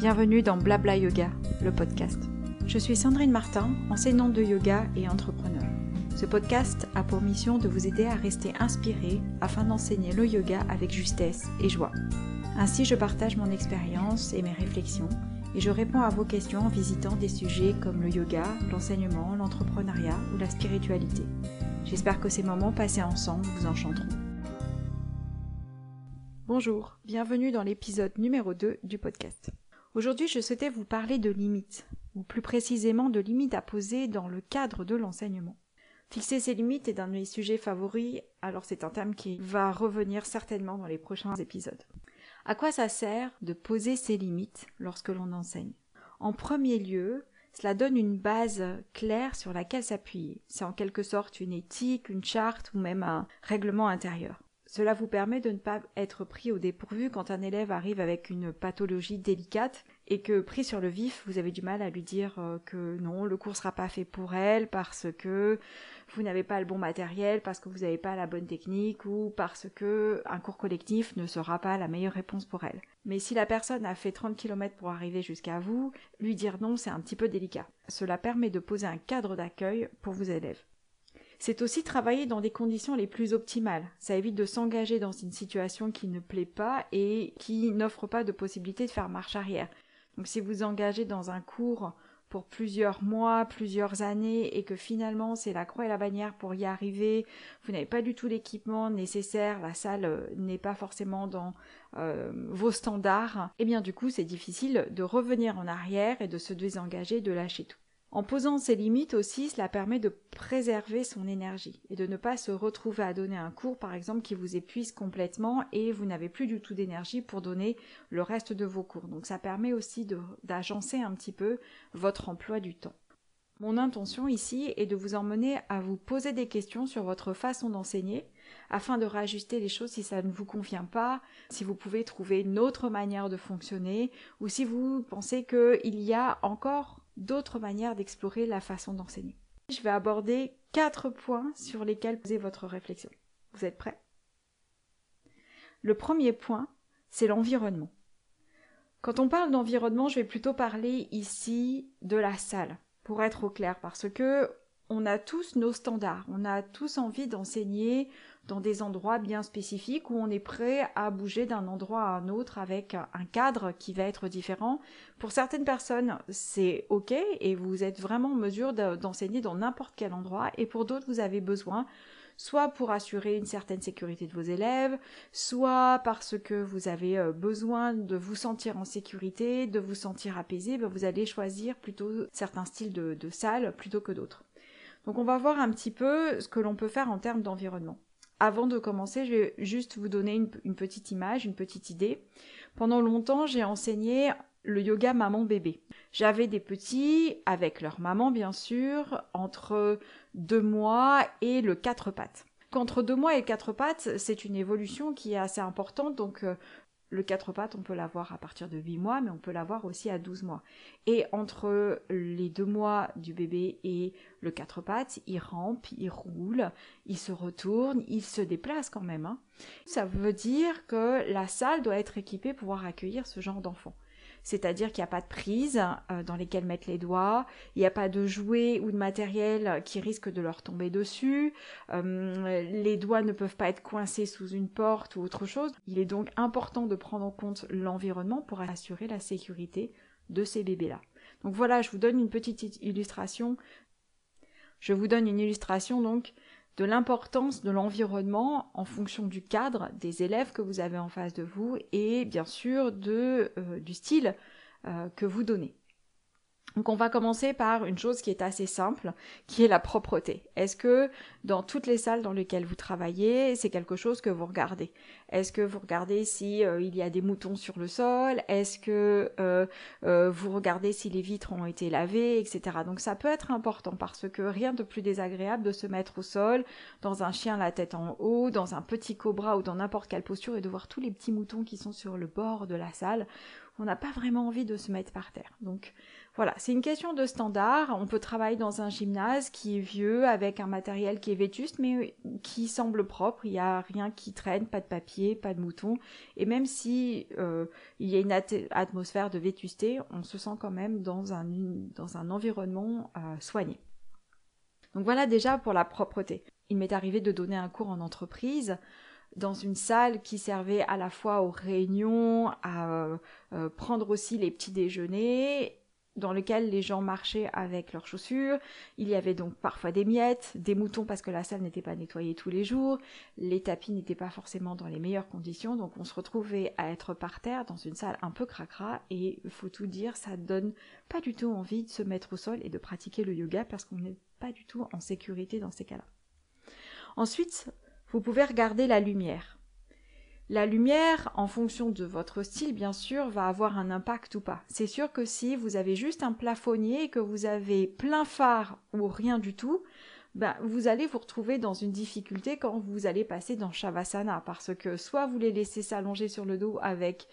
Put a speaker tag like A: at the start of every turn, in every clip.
A: Bienvenue dans Blabla Yoga, le podcast. Je suis Sandrine Martin, enseignante de yoga et entrepreneur. Ce podcast a pour mission de vous aider à rester inspiré afin d'enseigner le yoga avec justesse et joie. Ainsi, je partage mon expérience et mes réflexions et je réponds à vos questions en visitant des sujets comme le yoga, l'enseignement, l'entrepreneuriat ou la spiritualité. J'espère que ces moments passés ensemble vous enchanteront. Bonjour, bienvenue dans l'épisode numéro 2 du podcast. Aujourd'hui, je souhaitais vous parler de limites, ou plus précisément de limites à poser dans le cadre de l'enseignement. Fixer ses limites est un de mes sujets favoris, alors c'est un thème qui va revenir certainement dans les prochains épisodes. À quoi ça sert de poser ses limites lorsque l'on enseigne? En premier lieu, cela donne une base claire sur laquelle s'appuyer. C'est en quelque sorte une éthique, une charte ou même un règlement intérieur. Cela vous permet de ne pas être pris au dépourvu quand un élève arrive avec une pathologie délicate et que pris sur le vif, vous avez du mal à lui dire euh, que non, le cours sera pas fait pour elle parce que vous n'avez pas le bon matériel, parce que vous n'avez pas la bonne technique ou parce que un cours collectif ne sera pas la meilleure réponse pour elle. Mais si la personne a fait 30 km pour arriver jusqu'à vous, lui dire non, c'est un petit peu délicat. Cela permet de poser un cadre d'accueil pour vos élèves. C'est aussi travailler dans des conditions les plus optimales. Ça évite de s'engager dans une situation qui ne plaît pas et qui n'offre pas de possibilité de faire marche arrière. Donc si vous engagez dans un cours pour plusieurs mois, plusieurs années, et que finalement c'est la croix et la bannière pour y arriver, vous n'avez pas du tout l'équipement nécessaire, la salle euh, n'est pas forcément dans euh, vos standards, et eh bien du coup c'est difficile de revenir en arrière et de se désengager, de lâcher tout. En posant ses limites aussi, cela permet de préserver son énergie et de ne pas se retrouver à donner un cours, par exemple, qui vous épuise complètement et vous n'avez plus du tout d'énergie pour donner le reste de vos cours. Donc ça permet aussi d'agencer un petit peu votre emploi du temps. Mon intention ici est de vous emmener à vous poser des questions sur votre façon d'enseigner afin de réajuster les choses si ça ne vous convient pas, si vous pouvez trouver une autre manière de fonctionner ou si vous pensez qu'il y a encore d'autres manières d'explorer la façon d'enseigner. Je vais aborder quatre points sur lesquels poser votre réflexion. Vous êtes prêts? Le premier point, c'est l'environnement. Quand on parle d'environnement, je vais plutôt parler ici de la salle, pour être au clair, parce que on a tous nos standards, on a tous envie d'enseigner dans des endroits bien spécifiques où on est prêt à bouger d'un endroit à un autre avec un cadre qui va être différent. Pour certaines personnes, c'est OK et vous êtes vraiment en mesure d'enseigner dans n'importe quel endroit et pour d'autres, vous avez besoin soit pour assurer une certaine sécurité de vos élèves, soit parce que vous avez euh, besoin de vous sentir en sécurité, de vous sentir apaisé, ben, vous allez choisir plutôt certains styles de, de salle plutôt que d'autres. Donc on va voir un petit peu ce que l'on peut faire en termes d'environnement. Avant de commencer, je vais juste vous donner une, petite image, une petite idée. Pendant longtemps, j'ai enseigné le yoga maman-bébé. J'avais des petits, avec leur maman bien sûr, entre deux mois et le quatre pattes. Qu'entre deux mois et quatre pattes, c'est une évolution qui est assez importante, donc euh, le quatre pattes, on peut l'avoir à partir de 8 mois, mais on peut l'avoir aussi à 12 mois. Et entre les deux mois du bébé et le quatre pattes, il rampe, il roule, il se retourne, il se déplace quand même. Hein. Ça veut dire que la salle doit être équipée pour pouvoir accueillir ce genre d'enfant c'est-à-dire qu'il n'y a pas de prise euh, dans lesquelles mettre les doigts, il n'y a pas de jouets ou de matériel qui risque de leur tomber dessus, euh, les doigts ne peuvent pas être coincés sous une porte ou autre chose. Il est donc important de prendre en compte l'environnement pour assurer la sécurité de ces bébés-là. Donc voilà, je vous donne une petite illustration. Je vous donne une illustration donc de l'importance de l'environnement en fonction du cadre des élèves que vous avez en face de vous et bien sûr de, euh, du style euh, que vous donnez. Donc on va commencer par une chose qui est assez simple, qui est la propreté. Est-ce que dans toutes les salles dans lesquelles vous travaillez, c'est quelque chose que vous regardez? Est-ce que vous regardez si euh, il y a des moutons sur le sol? Est-ce que euh, euh, vous regardez si les vitres ont été lavées, etc. Donc ça peut être important parce que rien de plus désagréable de se mettre au sol, dans un chien la tête en haut, dans un petit cobra ou dans n'importe quelle posture et de voir tous les petits moutons qui sont sur le bord de la salle on n'a pas vraiment envie de se mettre par terre. Donc voilà, c'est une question de standard. On peut travailler dans un gymnase qui est vieux, avec un matériel qui est vétuste, mais qui semble propre. Il n'y a rien qui traîne, pas de papier, pas de moutons. Et même si euh, il y a une atmosphère de vétusté, on se sent quand même dans un, dans un environnement euh, soigné. Donc voilà déjà pour la propreté. Il m'est arrivé de donner un cours en entreprise dans une salle qui servait à la fois aux réunions, à euh, prendre aussi les petits déjeuners dans lequel les gens marchaient avec leurs chaussures. Il y avait donc parfois des miettes, des moutons parce que la salle n'était pas nettoyée tous les jours, les tapis n'étaient pas forcément dans les meilleures conditions, donc on se retrouvait à être par terre dans une salle un peu cracra et faut tout dire, ça donne pas du tout envie de se mettre au sol et de pratiquer le yoga parce qu'on n'est pas du tout en sécurité dans ces cas-là. Ensuite, vous pouvez regarder la lumière. La lumière, en fonction de votre style, bien sûr, va avoir un impact ou pas. C'est sûr que si vous avez juste un plafonnier et que vous avez plein phare ou rien du tout, ben, vous allez vous retrouver dans une difficulté quand vous allez passer dans Shavasana, parce que soit vous les laissez s'allonger sur le dos avec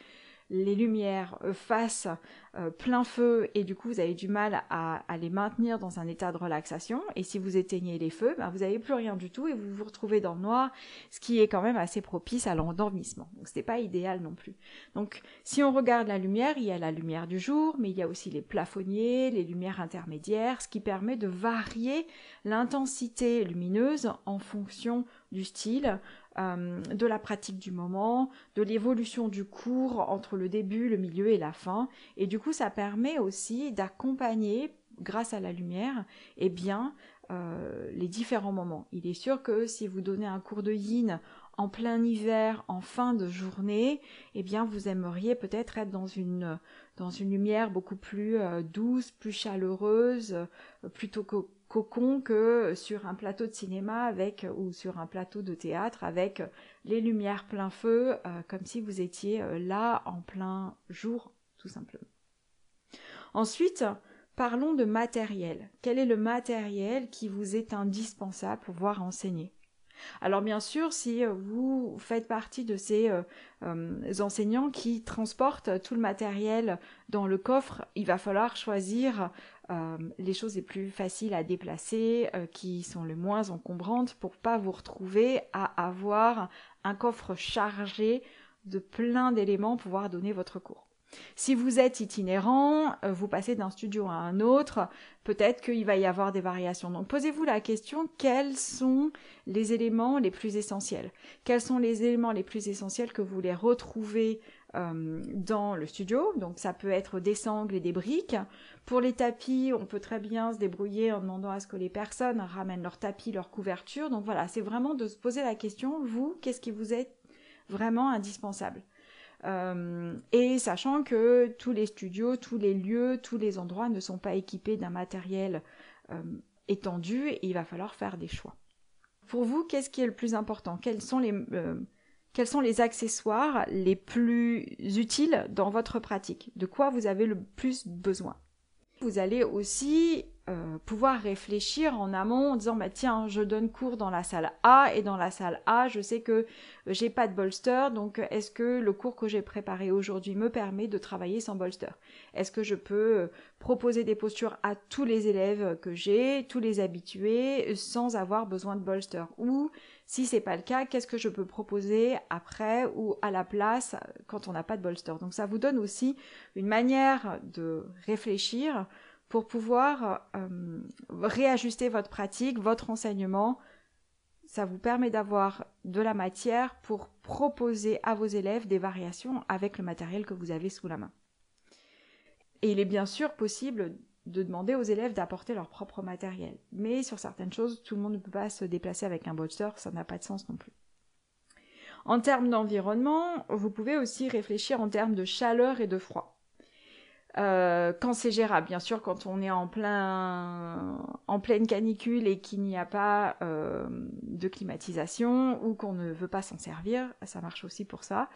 A: les lumières euh, fassent euh, plein feu et du coup vous avez du mal à, les maintenir dans un état de relaxation et si vous éteignez les feux, ben, vous n'avez plus rien du tout et vous vous retrouvez dans le noir, ce qui est quand même assez propice à l'endormissement. Donc n'est pas idéal non plus. Donc si on regarde la lumière, il y a la lumière du jour, mais il y a aussi les plafonniers, les lumières intermédiaires, ce qui permet de varier l'intensité lumineuse en fonction du style, euh, de la pratique du moment, de l'évolution du cours entre le début, le milieu et la fin. Et du coup, ça permet aussi d'accompagner, grâce à la lumière, eh bien, euh, les différents moments. Il est sûr que si vous donnez un cours de yin en plein hiver, en fin de journée, eh bien, vous aimeriez peut-être être dans une, dans une lumière beaucoup plus euh, douce, plus chaleureuse, plutôt que cocon que sur un plateau de cinéma avec ou sur un plateau de théâtre avec les lumières plein feu, euh, comme si vous étiez euh, là en plein jour, tout simplement. Ensuite, parlons de matériel. Quel est le matériel qui vous est indispensable pour pouvoir enseigner? Alors bien sûr, si euh, vous faites partie de ces enseignants qui transportent tout le matériel dans le coffre, il va falloir choisir euh, les choses les plus faciles à déplacer, euh, qui sont les moins encombrantes, pour pas vous retrouver à avoir un coffre chargé de plein d'éléments pour pouvoir donner votre cours. Si vous êtes itinérant, euh, vous passez d'un studio à un autre, peut-être qu'il va y avoir des variations. Donc posez-vous la question, quels sont les éléments les plus essentiels? Quels sont les éléments les plus essentiels que vous voulez retrouver euh, dans le studio? Donc ça peut être des sangles et des briques. Pour les tapis, on peut très bien se débrouiller en demandant à ce que les personnes ramènent leurs tapis, leurs couvertures. Donc voilà, c'est vraiment de se poser la question, vous, qu'est-ce qui vous est vraiment indispensable? Et sachant que tous les studios, tous les lieux, tous les endroits ne sont pas équipés d'un matériel euh, étendu il va falloir faire des choix. Pour vous, qu'est-ce qui est le plus important? Les, quels sont les accessoires les plus utiles dans votre pratique? De quoi vous avez le plus besoin? Vous allez aussi euh, pouvoir réfléchir en amont en disant bah tiens je donne cours dans la salle A et dans la salle A je sais que j'ai pas de bolster donc est-ce que le cours que j'ai préparé aujourd'hui me permet de travailler sans bolster? Est-ce que je peux euh, proposer des postures à tous les élèves que j'ai, tous les habitués sans avoir besoin de bolster? Ou si c'est pas le cas, qu'est-ce que je peux proposer après ou à la place quand on n'a pas de bolster? Donc ça vous donne aussi une manière de réfléchir pour pouvoir euh, réajuster votre pratique, votre enseignement. Ça vous permet d'avoir de la matière pour proposer à vos élèves des variations avec le matériel que vous avez sous la main. Et il est bien sûr possible de demander aux élèves d'apporter leur propre matériel. Mais sur certaines choses, tout le monde ne peut pas se déplacer avec un bolster, ça n'a pas de sens non plus. En termes d'environnement, vous pouvez aussi réfléchir en termes de chaleur et de froid. Euh, quand c'est gérable, bien sûr, quand on est en, plein, en pleine canicule et qu'il n'y a pas euh, de climatisation ou qu'on ne veut pas s'en servir, ça marche aussi pour ça.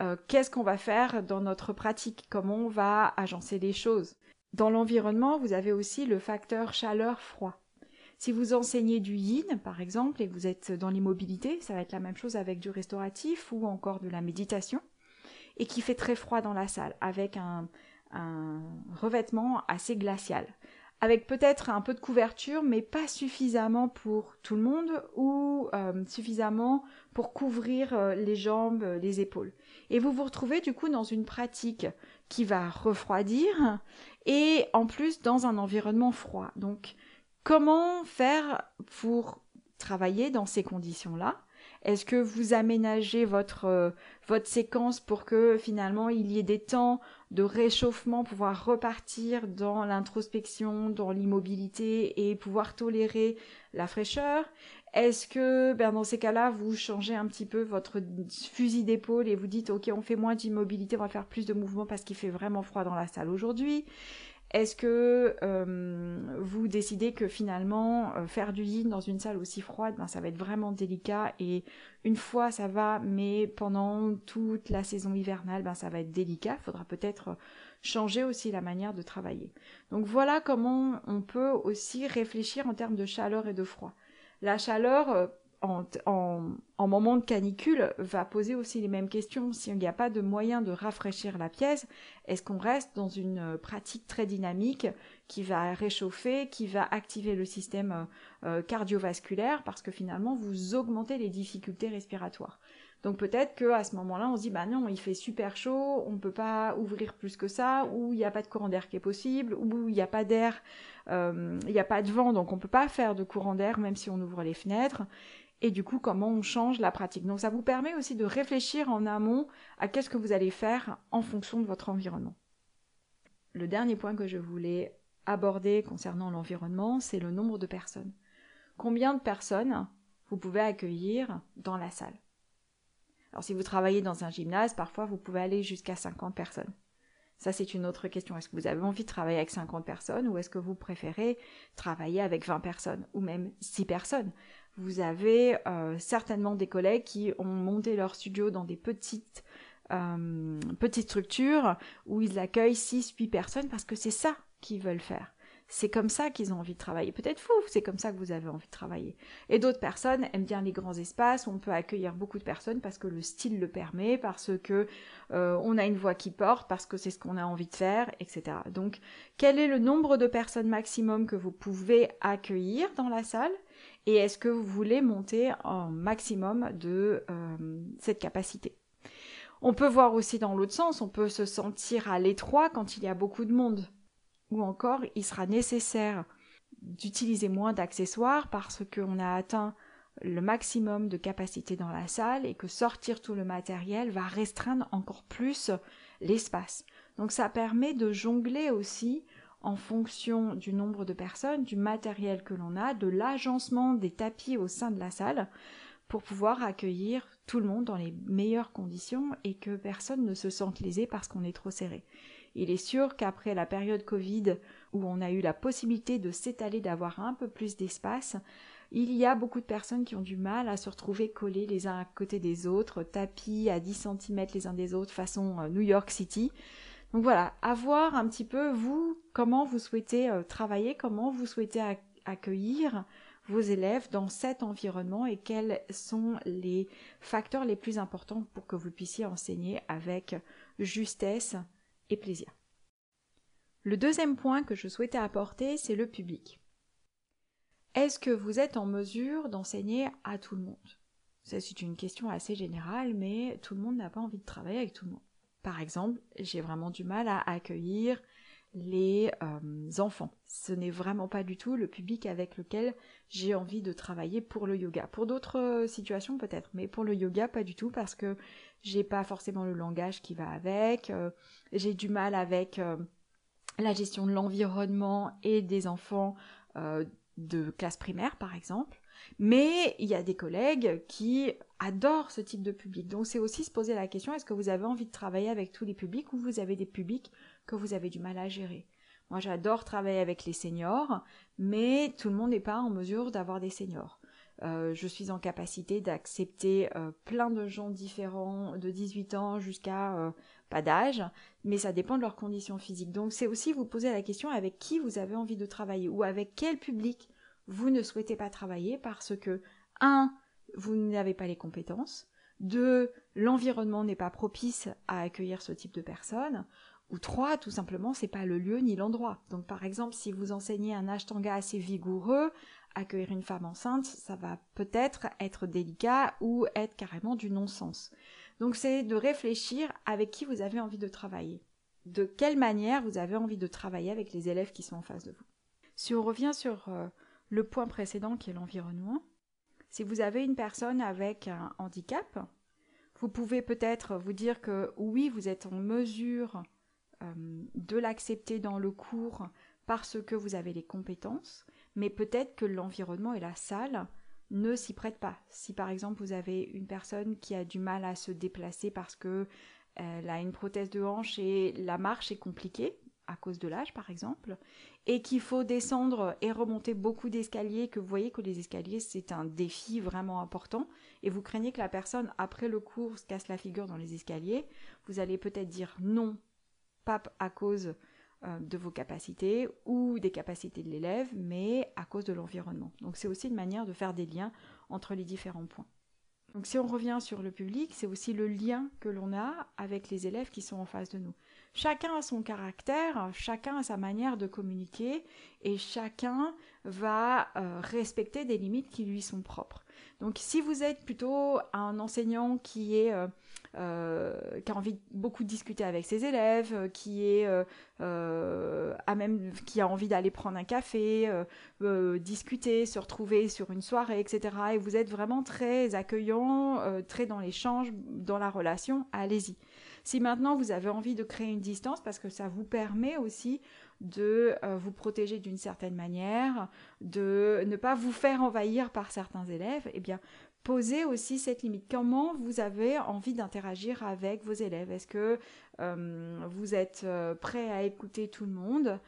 A: Euh, qu'est-ce qu'on va faire dans notre pratique? Comment on va agencer les choses? Dans l'environnement, vous avez aussi le facteur chaleur-froid. Si vous enseignez du yin, par exemple, et vous êtes dans l'immobilité, ça va être la même chose avec du restauratif ou encore de la méditation. et qui fait très froid dans la salle avec un, un revêtement assez glacial avec peut-être un peu de couverture, mais pas suffisamment pour tout le monde ou euh, suffisamment pour couvrir euh, les jambes, euh, les épaules. Et vous vous retrouvez du coup dans une pratique qui va refroidir et en plus dans un environnement froid. Donc comment faire pour travailler dans ces conditions-là? Est-ce que vous aménagez votre, euh, votre séquence pour que finalement il y ait des temps de réchauffement, pouvoir repartir dans l'introspection, dans l'immobilité et pouvoir tolérer la fraîcheur? Est-ce que ben, dans ces cas-là, vous changez un petit peu votre fusil d'épaule et vous dites ok on fait moins d'immobilité, on va faire plus de mouvement parce qu'il fait vraiment froid dans la salle aujourd'hui? Est-ce que euh, vous décidez que finalement euh, faire du yin dans une salle aussi froide, ben, ça va être vraiment délicat et une fois ça va, mais pendant toute la saison hivernale, ben, ça va être délicat. Faudra peut-être changer aussi la manière de travailler. Donc voilà comment on peut aussi réfléchir en termes de chaleur et de froid. La chaleur, euh, en, moment de canicule va poser aussi les mêmes questions. S'il n'y a pas de moyen de rafraîchir la pièce, est-ce qu'on reste dans une euh, pratique très dynamique qui va réchauffer, qui va activer le système euh, euh, cardiovasculaire parce que finalement vous augmentez les difficultés respiratoires. Donc peut-être que à ce moment-là, on se dit bah non, il fait super chaud, on ne peut pas ouvrir plus que ça, ou il n'y a pas de courant d'air qui est possible, ou il n'y a pas d'air, il n'y a pas de vent, donc on ne peut pas faire de courant d'air même si on ouvre les fenêtres et du coup comment on change la pratique. Donc ça vous permet aussi de réfléchir en amont à qu'est-ce que vous allez faire en fonction de votre environnement. Le dernier point que je voulais aborder concernant l'environnement, c'est le nombre de personnes. Combien de personnes vous pouvez accueillir dans la salle? Alors si vous travaillez dans un gymnase, parfois vous pouvez aller jusqu'à 50 personnes. Ça, c'est une autre question. Est-ce que vous avez envie de travailler avec 50 personnes ou est-ce que vous préférez travailler avec 20 personnes ou même 6 personnes? Vous avez euh, certainement des collègues qui ont monté leur studio dans des petites euh, petites structures où ils accueillent 6 8 personnes parce que c'est ça qu'ils veulent faire. C'est comme ça qu'ils ont envie de travailler. Peut-être vous, c'est comme ça que vous avez envie de travailler. Et d'autres personnes aiment bien les grands espaces où on peut accueillir beaucoup de personnes parce que le style le permet, parce que euh, on a une voix qui porte, parce que c'est ce qu'on a envie de faire, etc. Donc, quel est le nombre de personnes maximum que vous pouvez accueillir dans la salle? Et est-ce que vous voulez monter un maximum de euh, cette capacité? On peut voir aussi dans l'autre sens, on peut se sentir à l'étroit quand il y a beaucoup de monde. Ou encore, il sera nécessaire d'utiliser moins d'accessoires parce qu'on a atteint le maximum de capacité dans la salle et que sortir tout le matériel va restreindre encore plus l'espace. Donc ça permet de jongler aussi en fonction du nombre de personnes, du matériel que l'on a, de l'agencement des tapis au sein de la salle pour pouvoir accueillir tout le monde dans les meilleures conditions et que personne ne se sente lésé parce qu'on est trop serré. Il est sûr qu'après la période Covid où on a eu la possibilité de s'étaler, d'avoir un peu plus d'espace, il y a beaucoup de personnes qui ont du mal à se retrouver collés les uns à côté des autres, tapis à 10 cm les uns des autres façon euh, New York City. Donc voilà, à voir un petit peu vous comment vous souhaitez euh, travailler, comment vous souhaitez accueillir vos élèves dans cet environnement et quels sont les facteurs les plus importants pour que vous puissiez enseigner avec justesse et plaisir. Le deuxième point que je souhaitais apporter, c'est le public. Est-ce que vous êtes en mesure d'enseigner à tout le monde? Ça, c'est une question assez générale, mais tout le monde n'a pas envie de travailler avec tout le monde. Par exemple, j'ai vraiment du mal à accueillir les euh, enfants. Ce n'est vraiment pas du tout le public avec lequel j'ai envie de travailler pour le yoga. Pour d'autres euh, situations peut-être, mais pour le yoga pas du tout parce que j'ai pas forcément le langage qui va avec. Euh, j'ai du mal avec la gestion de l'environnement et des enfants de classe primaire par exemple. Mais il y a des collègues qui adorent ce type de public. Donc c'est aussi se poser la question, est-ce que vous avez envie de travailler avec tous les publics ou vous avez des publics que vous avez du mal à gérer? Moi j'adore travailler avec les seniors, mais tout le monde n'est pas en mesure d'avoir des seniors. Euh, je suis en capacité d'accepter euh, plein de gens différents de 18 ans jusqu'à euh, pas d'âge, mais ça dépend de leurs conditions physiques. Donc c'est aussi vous poser la question avec qui vous avez envie de travailler ou avec quel public vous ne souhaitez pas travailler parce que, un, vous n'avez pas les compétences, deux, l'environnement n'est pas propice à accueillir ce type de personnes, ou trois, tout simplement, c'est pas le lieu ni l'endroit. Donc par exemple, si vous enseignez un ashtanga assez vigoureux, accueillir une femme enceinte, ça va peut-être être délicat ou être carrément du non-sens. Donc c'est de réfléchir avec qui vous avez envie de travailler. De quelle manière vous avez envie de travailler avec les élèves qui sont en face de vous. Si on revient sur euh, le point précédent qui est l'environnement, si vous avez une personne avec un handicap, vous pouvez peut-être vous dire que oui, vous êtes en mesure euh, de l'accepter dans le cours parce que vous avez les compétences, mais peut-être que l'environnement et la salle ne s'y prêtent pas. Si par exemple vous avez une personne qui a du mal à se déplacer parce que elle a une prothèse de hanche et la marche est compliquée, à cause de l'âge par exemple, et qu'il faut descendre et remonter beaucoup d'escaliers, que vous voyez que les escaliers c'est un défi vraiment important, et vous craignez que la personne après le cours se casse la figure dans les escaliers, vous allez peut-être dire non, pas à cause euh, de vos capacités ou des capacités de l'élève, mais à cause de l'environnement. Donc c'est aussi une manière de faire des liens entre les différents points. Donc si on revient sur le public, c'est aussi le lien que l'on a avec les élèves qui sont en face de nous. Chacun a son caractère, chacun a sa manière de communiquer et chacun va euh, respecter des limites qui lui sont propres. Donc si vous êtes plutôt un enseignant euh, euh, qui a envie beaucoup de discuter avec ses élèves, même qui a envie d'aller prendre un café, discuter, se retrouver sur une soirée, etc. Et vous êtes vraiment très accueillant, très dans l'échange, dans la relation, allez-y. Si maintenant vous avez envie de créer une distance, parce que ça vous permet aussi de euh, vous protéger d'une certaine manière, de ne pas vous faire envahir par certains élèves, eh bien, posez aussi cette limite. Comment vous avez envie d'interagir avec vos élèves? Est-ce que euh, vous êtes euh, prêt à écouter tout le monde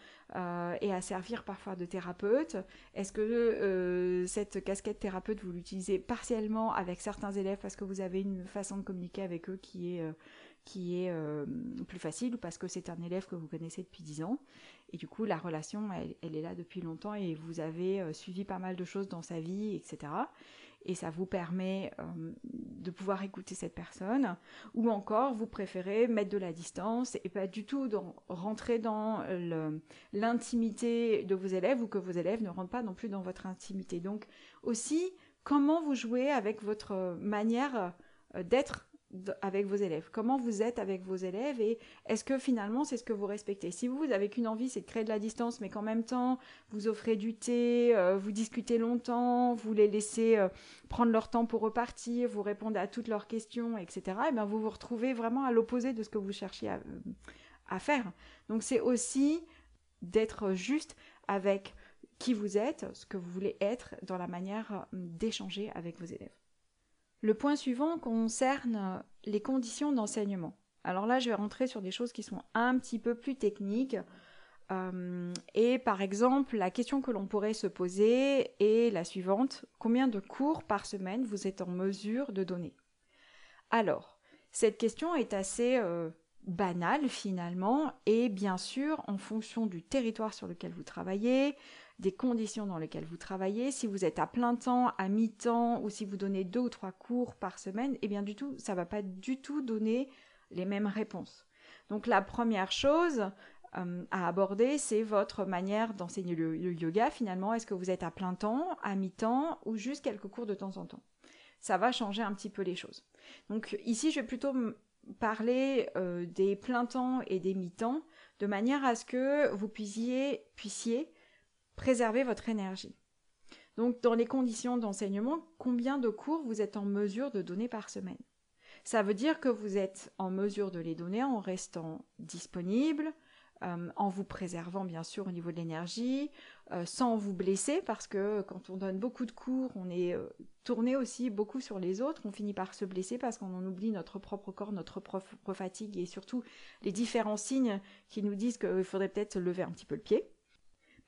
A: et à servir parfois de thérapeute? Est-ce que cette casquette thérapeute, vous l'utilisez partiellement avec certains élèves parce que vous avez une façon de communiquer avec eux qui est qui est euh, plus facile ou parce que c'est un élève que vous connaissez depuis 10 ans. Et du coup, la relation, elle, est là depuis longtemps et vous avez euh, suivi pas mal de choses dans sa vie, etc. Et ça vous permet euh, de pouvoir écouter cette personne. Ou encore, vous préférez mettre de la distance et pas du tout rentrer dans l'intimité de vos élèves ou que vos élèves ne rentrent pas non plus dans votre intimité. Donc aussi, comment vous jouez avec votre manière d'être avec vos élèves Comment vous êtes avec vos élèves et est-ce que finalement c'est ce que vous respectez? Si vous, avez qu'une envie, c'est de créer de la distance, mais qu'en même temps vous offrez du thé, euh, vous discutez longtemps, vous les laissez euh, prendre leur temps pour repartir, vous répondez à toutes leurs questions, etc. Et eh bien vous vous retrouvez vraiment à l'opposé de ce que vous cherchiez à, à faire. Donc c'est aussi d'être juste avec qui vous êtes, ce que vous voulez être dans la manière d'échanger avec vos élèves. Le point suivant concerne les conditions d'enseignement. Alors là, je vais rentrer sur des choses qui sont un petit peu plus techniques. Euh, et par exemple, la question que l'on pourrait se poser est la suivante. Combien de cours par semaine vous êtes en mesure de donner? Alors, cette question est assez euh, banale finalement, et bien sûr, en fonction du territoire sur lequel vous travaillez, des conditions dans lesquelles vous travaillez. Si vous êtes à plein temps, à mi-temps, ou si vous donnez deux ou trois cours par semaine, eh bien du tout, ça va pas du tout donner les mêmes réponses. Donc la première chose euh, à aborder, c'est votre manière d'enseigner le, yoga. Finalement, est-ce que vous êtes à plein temps, à mi-temps, ou juste quelques cours de temps en temps? Ça va changer un petit peu les choses. Donc ici, je vais plutôt parler euh, des plein temps et des mi-temps, de manière à ce que vous puissiez, puissiez préserver votre énergie. Donc, dans les conditions d'enseignement, combien de cours vous êtes en mesure de donner par semaine? Ça veut dire que vous êtes en mesure de les donner en restant disponible, euh, en vous préservant bien sûr au niveau de l'énergie, euh, sans vous blesser, parce que quand on donne beaucoup de cours, on est euh, tourné aussi beaucoup sur les autres, on finit par se blesser parce qu'on en oublie notre propre corps, notre propre fatigue et surtout les différents signes qui nous disent qu'il faudrait peut-être lever un petit peu le pied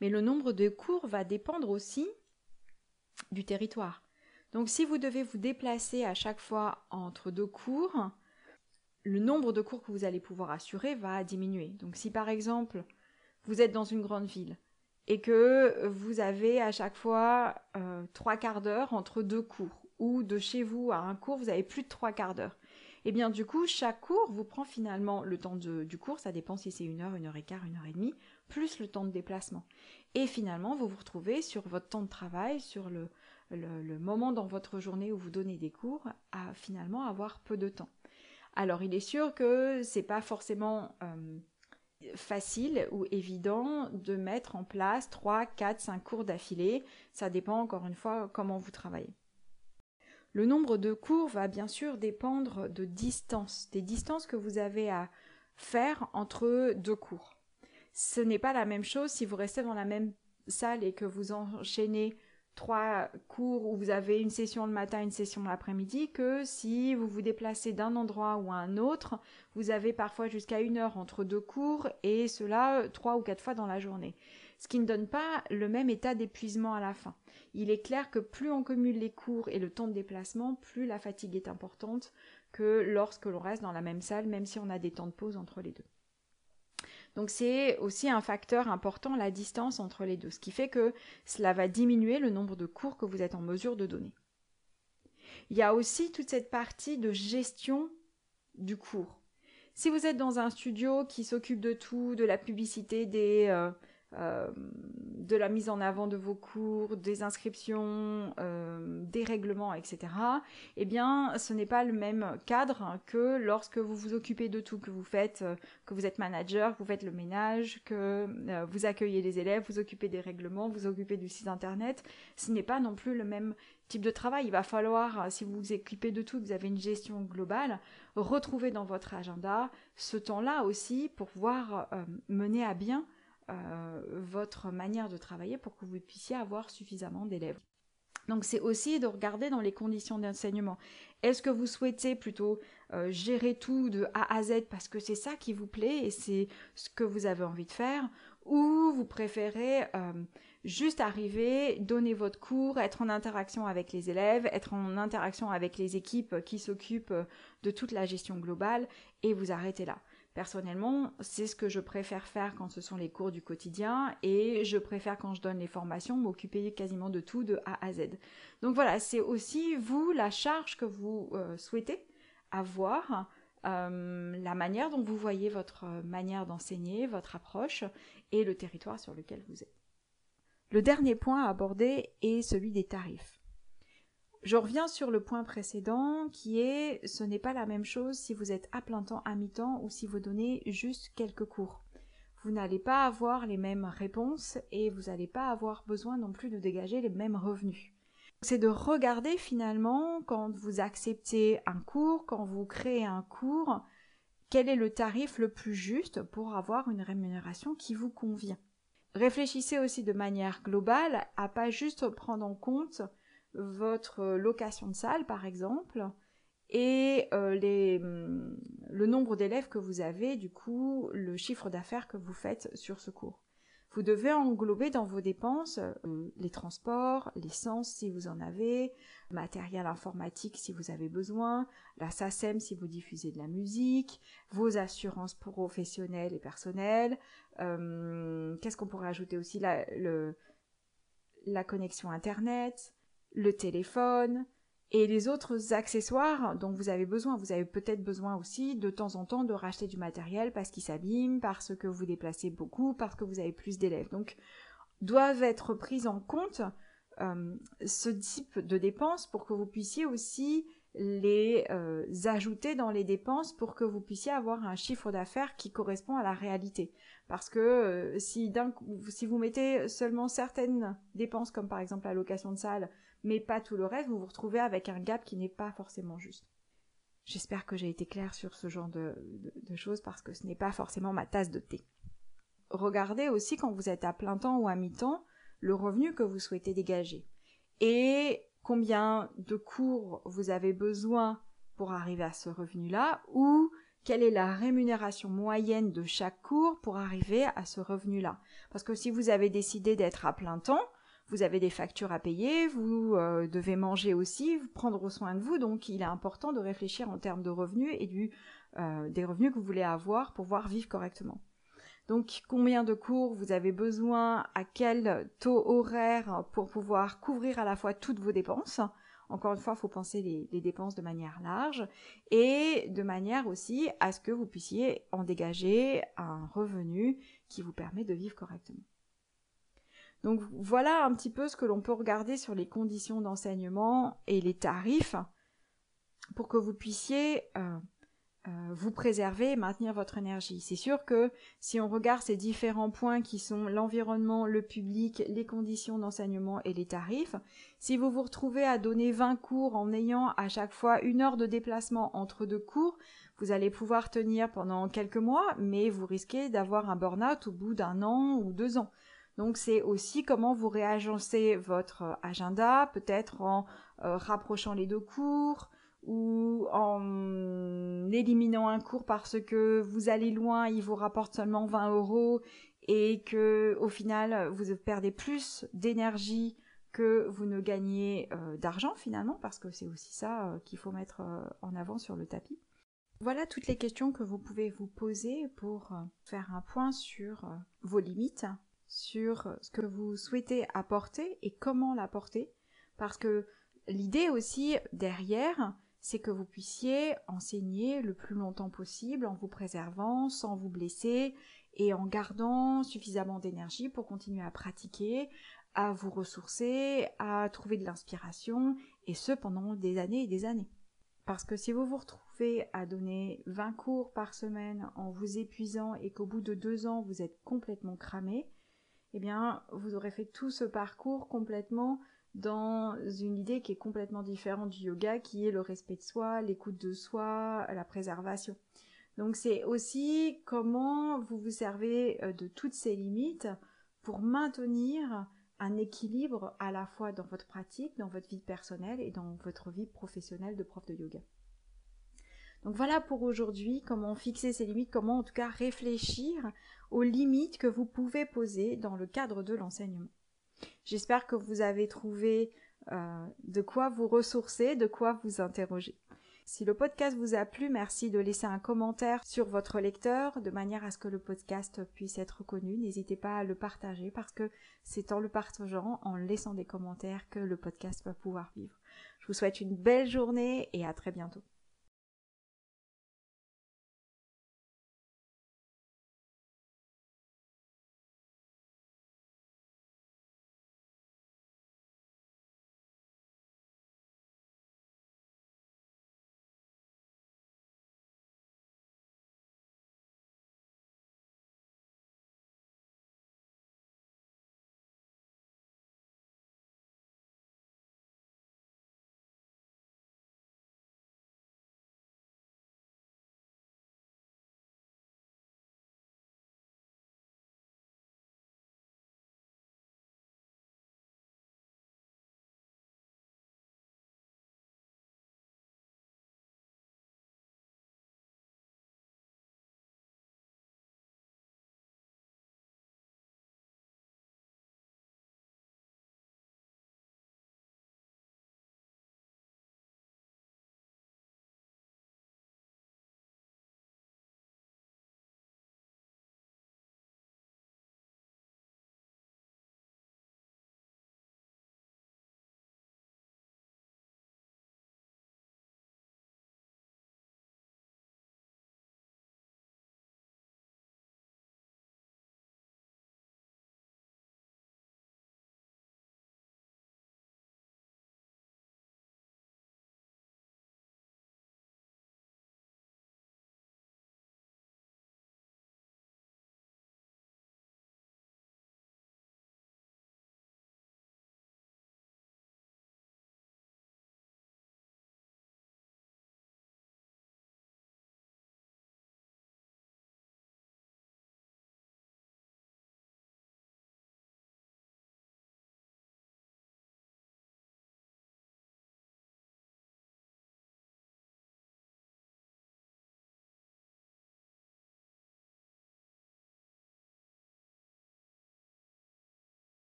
A: mais le nombre de cours va dépendre aussi du territoire. Donc si vous devez vous déplacer à chaque fois entre deux cours, le nombre de cours que vous allez pouvoir assurer va diminuer. Donc si par exemple vous êtes dans une grande ville et que vous avez à chaque fois euh, trois quarts d'heure entre deux cours, ou de chez vous à un cours, vous avez plus de trois quarts d'heure. Et eh bien du coup, chaque cours vous prend finalement le temps du cours, ça dépend si c'est une heure, une heure et quart, une heure et demie, plus le temps de déplacement. Et finalement, vous vous retrouvez sur votre temps de travail, sur le, le, moment dans votre journée où vous donnez des cours, à finalement avoir peu de temps. Alors il est sûr que c'est pas forcément euh, facile ou évident de mettre en place 3, 4, 5 cours d'affilée. Ça dépend encore une fois comment vous travaillez. Le nombre de cours va bien sûr dépendre de distance, des distances que vous avez à faire entre deux cours. Ce n'est pas la même chose si vous restez dans la même salle et que vous enchaînez trois cours où vous avez une session le matin, une session l'après-midi, que si vous vous déplacez d'un endroit ou à un autre, vous avez parfois jusqu'à une heure entre deux cours et cela trois ou quatre fois dans la journée ce qui ne donne pas le même état d'épuisement à la fin. Il est clair que plus on cumule les cours et le temps de déplacement, plus la fatigue est importante que lorsque l'on reste dans la même salle, même si on a des temps de pause entre les deux. Donc c'est aussi un facteur important, la distance entre les deux, ce qui fait que cela va diminuer le nombre de cours que vous êtes en mesure de donner. Il y a aussi toute cette partie de gestion du cours. Si vous êtes dans un studio qui s'occupe de tout, de la publicité, des, euh, euh, de la mise en avant de vos cours, des inscriptions, euh, des règlements, etc., eh bien, ce n'est pas le même cadre que lorsque vous vous occupez de tout, que vous faites, euh, que vous êtes manager, vous faites le ménage, que vous accueillez les élèves, vous occupez des règlements, vous occupez du site internet. Ce n'est pas non plus le même type de travail. Il va falloir, si vous vous occupez de tout, que vous avez une gestion globale, retrouver dans votre agenda ce temps-là aussi pour pouvoir mener à bien euh, votre manière de travailler pour que vous puissiez avoir suffisamment d'élèves. Donc c'est aussi de regarder dans les conditions d'enseignement. Est-ce que vous souhaitez plutôt euh, gérer tout de A à Z parce que c'est ça qui vous plaît et c'est ce que vous avez envie de faire? Ou vous préférez euh, juste arriver, donner votre cours, être en interaction avec les élèves, être en interaction avec les équipes qui s'occupent de toute la gestion globale et vous arrêtez là? Personnellement, c'est ce que je préfère faire quand ce sont les cours du quotidien et je préfère quand je donne les formations m'occuper quasiment de tout de A à Z. Donc voilà, c'est aussi vous la charge que vous euh, souhaitez avoir, euh, la manière dont vous voyez votre manière d'enseigner, votre approche et le territoire sur lequel vous êtes. Le dernier point à aborder est celui des tarifs. Je reviens sur le point précédent qui est ce n'est pas la même chose si vous êtes à plein temps, à mi-temps ou si vous donnez juste quelques cours. Vous n'allez pas avoir les mêmes réponses et vous n'allez pas avoir besoin non plus de dégager les mêmes revenus. C'est de regarder finalement quand vous acceptez un cours, quand vous créez un cours, quel est le tarif le plus juste pour avoir une rémunération qui vous convient. Réfléchissez aussi de manière globale à pas juste prendre en compte votre location de salle, par exemple, et euh, les, hum, le nombre d'élèves que vous avez, du coup, le chiffre d'affaires que vous faites sur ce cours. Vous devez englober dans vos dépenses euh, les transports, l'essence si vous en avez, matériel informatique si vous avez besoin, la SACEM si vous diffusez de la musique, vos assurances professionnelles et personnelles. Euh, qu'est-ce qu'on pourrait ajouter aussi la, le, la connexion Internet, le téléphone et les autres accessoires dont vous avez besoin. Vous avez peut-être besoin aussi de temps en temps de racheter du matériel parce qu'il s'abîme, parce que vous déplacez beaucoup, parce que vous avez plus d'élèves. Donc doivent être prises en compte euh, ce type de dépenses pour que vous puissiez aussi les euh, ajouter dans les dépenses pour que vous puissiez avoir un chiffre d'affaires qui correspond à la réalité. Parce que euh, si, si vous mettez seulement certaines dépenses, comme par exemple la location de salle, mais pas tout le reste, vous vous retrouvez avec un gap qui n'est pas forcément juste. J'espère que j'ai été claire sur ce genre de, choses parce que ce n'est pas forcément ma tasse de thé. Regardez aussi quand vous êtes à plein temps ou à mi-temps le revenu que vous souhaitez dégager et combien de cours vous avez besoin pour arriver à ce revenu-là ou quelle est la rémunération moyenne de chaque cours pour arriver à ce revenu-là. Parce que si vous avez décidé d'être à plein temps, vous avez des factures à payer, vous euh, devez manger aussi, prendre soin de vous, donc il est important de réfléchir en termes de revenus et du, euh, des revenus que vous voulez avoir pour pouvoir vivre correctement. Donc combien de cours vous avez besoin, à quel taux horaire pour pouvoir couvrir à la fois toutes vos dépenses? Encore une fois, il faut penser les, les, dépenses de manière large et de manière aussi à ce que vous puissiez en dégager un revenu qui vous permet de vivre correctement. Donc voilà un petit peu ce que l'on peut regarder sur les conditions d'enseignement et les tarifs pour que vous puissiez euh, euh, vous préserver et maintenir votre énergie. C'est sûr que si on regarde ces différents points qui sont l'environnement, le public, les conditions d'enseignement et les tarifs, si vous vous retrouvez à donner 20 cours en ayant à chaque fois une heure de déplacement entre deux cours, vous allez pouvoir tenir pendant quelques mois, mais vous risquez d'avoir un burn-out au bout d'un an ou deux ans. Donc c'est aussi comment vous réagencez votre agenda, peut-être en euh, rapprochant les deux cours ou en éliminant un cours parce que vous allez loin, il vous rapporte seulement 20 euros et que au final vous perdez plus d'énergie que vous ne gagnez euh, d'argent finalement parce que c'est aussi ça euh, qu'il faut mettre en avant sur le tapis. Voilà toutes les questions que vous pouvez vous poser pour faire un point sur vos limites sur ce que vous souhaitez apporter et comment l'apporter. Parce que l'idée aussi derrière, c'est que vous puissiez enseigner le plus longtemps possible en vous préservant, sans vous blesser et en gardant suffisamment d'énergie pour continuer à pratiquer, à vous ressourcer, à trouver de l'inspiration, et ce pendant des années et des années. Parce que si vous vous retrouvez à donner 20 cours par semaine en vous épuisant et qu'au bout de deux ans vous êtes complètement cramé, eh bien, vous aurez fait tout ce parcours complètement dans une idée qui est complètement différente du yoga, qui est le respect de soi, l'écoute de soi, la préservation. Donc c'est aussi comment vous vous servez euh, de toutes ces limites pour maintenir un équilibre à la fois dans votre pratique, dans votre vie personnelle et dans votre vie professionnelle de prof de yoga. Donc voilà pour aujourd'hui comment fixer ces limites, comment en tout cas réfléchir aux limites que vous pouvez poser dans le cadre de l'enseignement. J'espère que vous avez trouvé euh, de quoi vous ressourcer, de quoi vous interroger. Si le podcast vous a plu, merci de laisser un commentaire sur votre lecteur de manière à ce que le podcast puisse être connu. N'hésitez pas à le partager parce que c'est en le partageant, en laissant des commentaires que le podcast va pouvoir vivre. Je vous souhaite une belle journée et à très bientôt.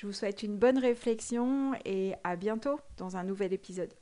A: Je vous souhaite une bonne réflexion et à bientôt dans un nouvel épisode.